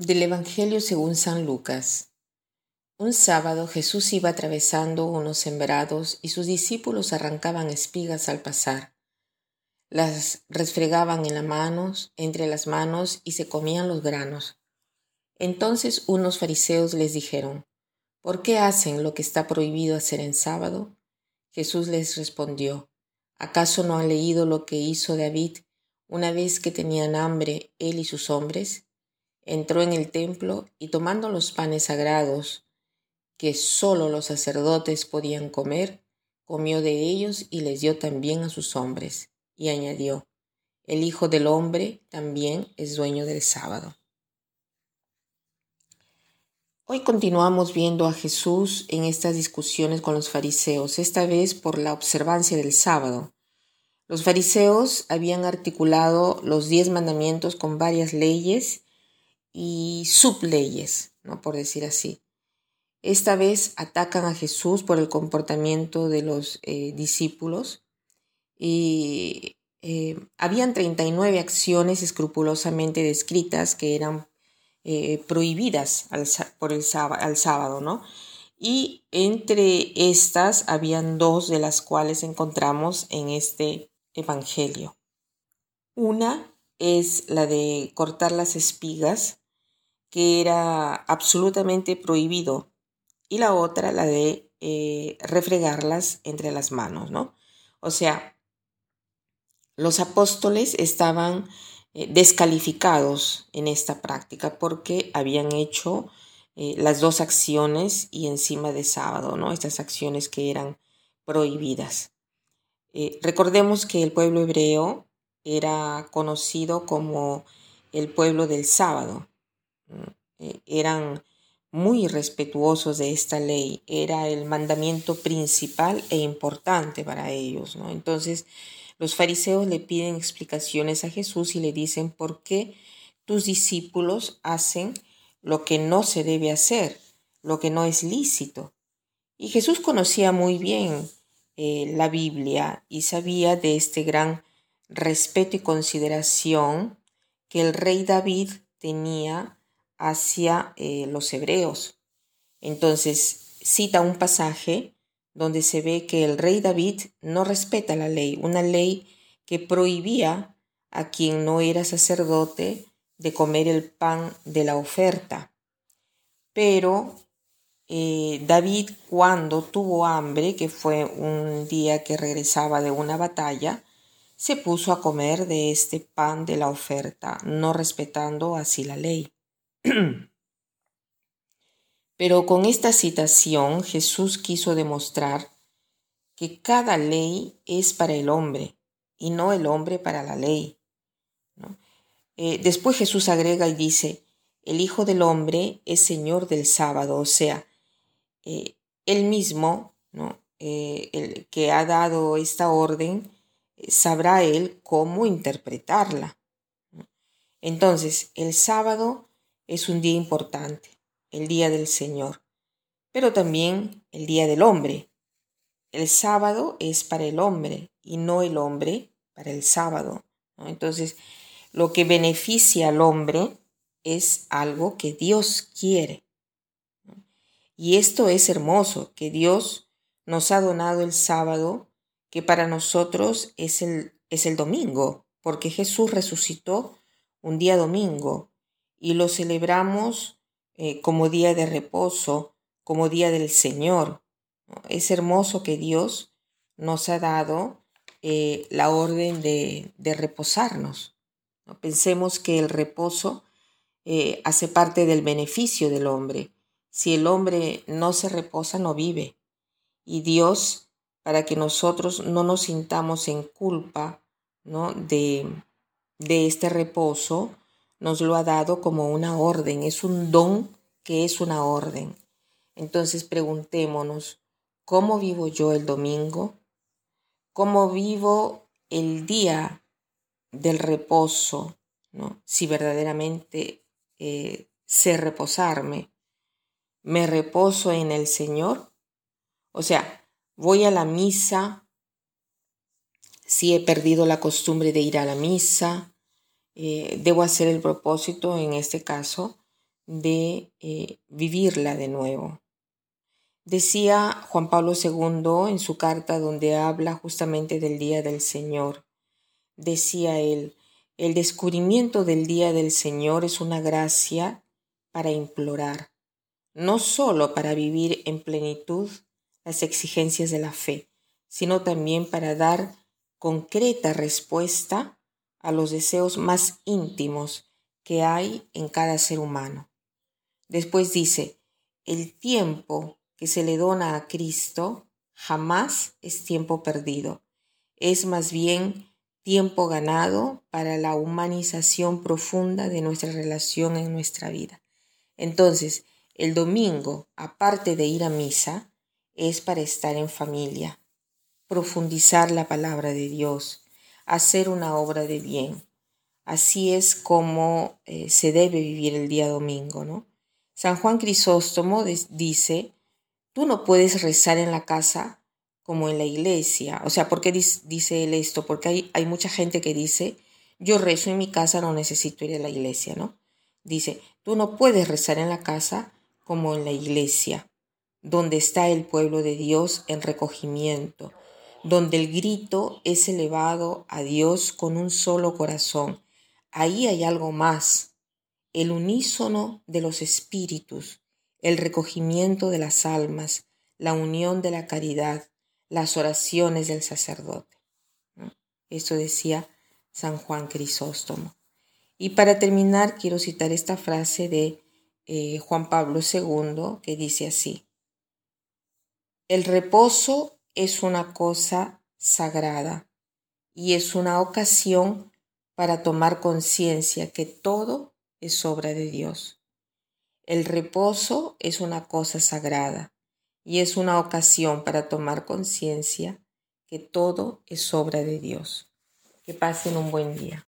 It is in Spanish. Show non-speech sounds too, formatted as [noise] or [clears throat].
Del Evangelio según San Lucas. Un sábado Jesús iba atravesando unos sembrados y sus discípulos arrancaban espigas al pasar. Las resfregaban en las manos, entre las manos y se comían los granos. Entonces unos fariseos les dijeron, ¿Por qué hacen lo que está prohibido hacer en sábado? Jesús les respondió, ¿acaso no han leído lo que hizo David una vez que tenían hambre él y sus hombres? Entró en el templo y tomando los panes sagrados que sólo los sacerdotes podían comer, comió de ellos y les dio también a sus hombres, y añadió, el Hijo del Hombre también es dueño del sábado. Hoy continuamos viendo a Jesús en estas discusiones con los fariseos, esta vez por la observancia del sábado. Los fariseos habían articulado los diez mandamientos con varias leyes y subleyes, ¿no? por decir así. Esta vez atacan a Jesús por el comportamiento de los eh, discípulos y eh, habían 39 acciones escrupulosamente descritas que eran eh, prohibidas al, por el sábado, ¿no? Y entre estas habían dos de las cuales encontramos en este Evangelio. Una es la de cortar las espigas que era absolutamente prohibido, y la otra, la de eh, refregarlas entre las manos, ¿no? O sea, los apóstoles estaban eh, descalificados en esta práctica porque habían hecho eh, las dos acciones y encima de sábado, ¿no? Estas acciones que eran prohibidas. recordemos que el pueblo hebreo era conocido como el pueblo del sábado, eran muy respetuosos de esta ley, era el mandamiento principal e importante para ellos. ¿no? Entonces, los fariseos le piden explicaciones a Jesús y le dicen, ¿por qué tus discípulos hacen lo que no se debe hacer, lo que no es lícito? Y Jesús conocía muy bien eh, la Biblia y sabía de este gran respeto y consideración que el rey David tenía hacia eh, los hebreos. Entonces cita un pasaje donde se ve que el rey David no respeta la ley, una ley que prohibía a quien no era sacerdote de comer el pan de la oferta. Pero eh, David cuando tuvo hambre, que fue un día que regresaba de una batalla, se puso a comer de este pan de la oferta, no respetando así la ley. [clears throat] Pero con esta citación Jesús quiso demostrar que cada ley es para el hombre y no el hombre para la ley. Eh, después Jesús agrega y dice, el Hijo del Hombre es Señor del sábado, o sea, eh, él mismo, ¿no? Eh, el que ha dado esta orden, sabrá él cómo interpretarla. Entonces, el sábado es un día importante, el día del Señor, pero también el día del hombre. El sábado es para el hombre y no el hombre para el sábado. Entonces, lo que beneficia al hombre es algo que Dios quiere. Y esto es hermoso, que Dios nos ha donado el sábado, que para nosotros es el, es el domingo, porque Jesús resucitó un día domingo, y lo celebramos eh, como día de reposo, como día del Señor. Es hermoso que Dios nos ha dado eh, la orden de, reposarnos. Pensemos que el reposo eh, hace parte del beneficio del hombre. Si el hombre no se reposa, no vive. Y Dios, para que nosotros no nos sintamos en culpa ¿no? de, de este reposo, nos lo ha dado como una orden, es un don que es una orden. Entonces preguntémonos, ¿cómo vivo yo el domingo? ¿Cómo vivo el día del reposo? ¿no? Si verdaderamente eh, sé reposarme, ¿me reposo en el Señor? O sea, voy a la misa, si he perdido la costumbre de ir a la misa, eh, debo hacer el propósito, en este caso, de eh, vivirla de nuevo. Decía Juan Pablo II en su carta donde habla justamente del Día del Señor. Decía él, el descubrimiento del Día del Señor es una gracia para implorar, no sólo para vivir en plenitud las exigencias de la fe, sino también para dar concreta respuesta a los deseos más íntimos que hay en cada ser humano. Después dice, el tiempo que se le dona a Cristo jamás es tiempo perdido, es más bien tiempo ganado para la humanización profunda de nuestra relación en nuestra vida. Entonces, el domingo, aparte de ir a misa, es para estar en familia, profundizar la palabra de Dios, hacer una obra de bien. Así es como eh, se debe vivir el día domingo, ¿no? San Juan Crisóstomo dice, tú no puedes rezar en la casa como en la iglesia. O sea, ¿por qué dice él esto? Porque hay, hay mucha gente que dice, yo rezo en mi casa, no necesito ir a la iglesia, ¿no? Dice, tú no puedes rezar en la casa como en la iglesia, donde está el pueblo de Dios en recogimiento, donde el grito es elevado a Dios con un solo corazón. Ahí hay algo más, el unísono de los espíritus, el recogimiento de las almas, la unión de la caridad, las oraciones del sacerdote. Eso decía San Juan Crisóstomo. Y para terminar, quiero citar esta frase de eh, Juan Pablo II que dice así, el reposo es una cosa sagrada y es una ocasión para tomar conciencia que todo es obra de Dios. El reposo es una cosa sagrada y es una ocasión para tomar conciencia que todo es obra de Dios. Que pasen un buen día.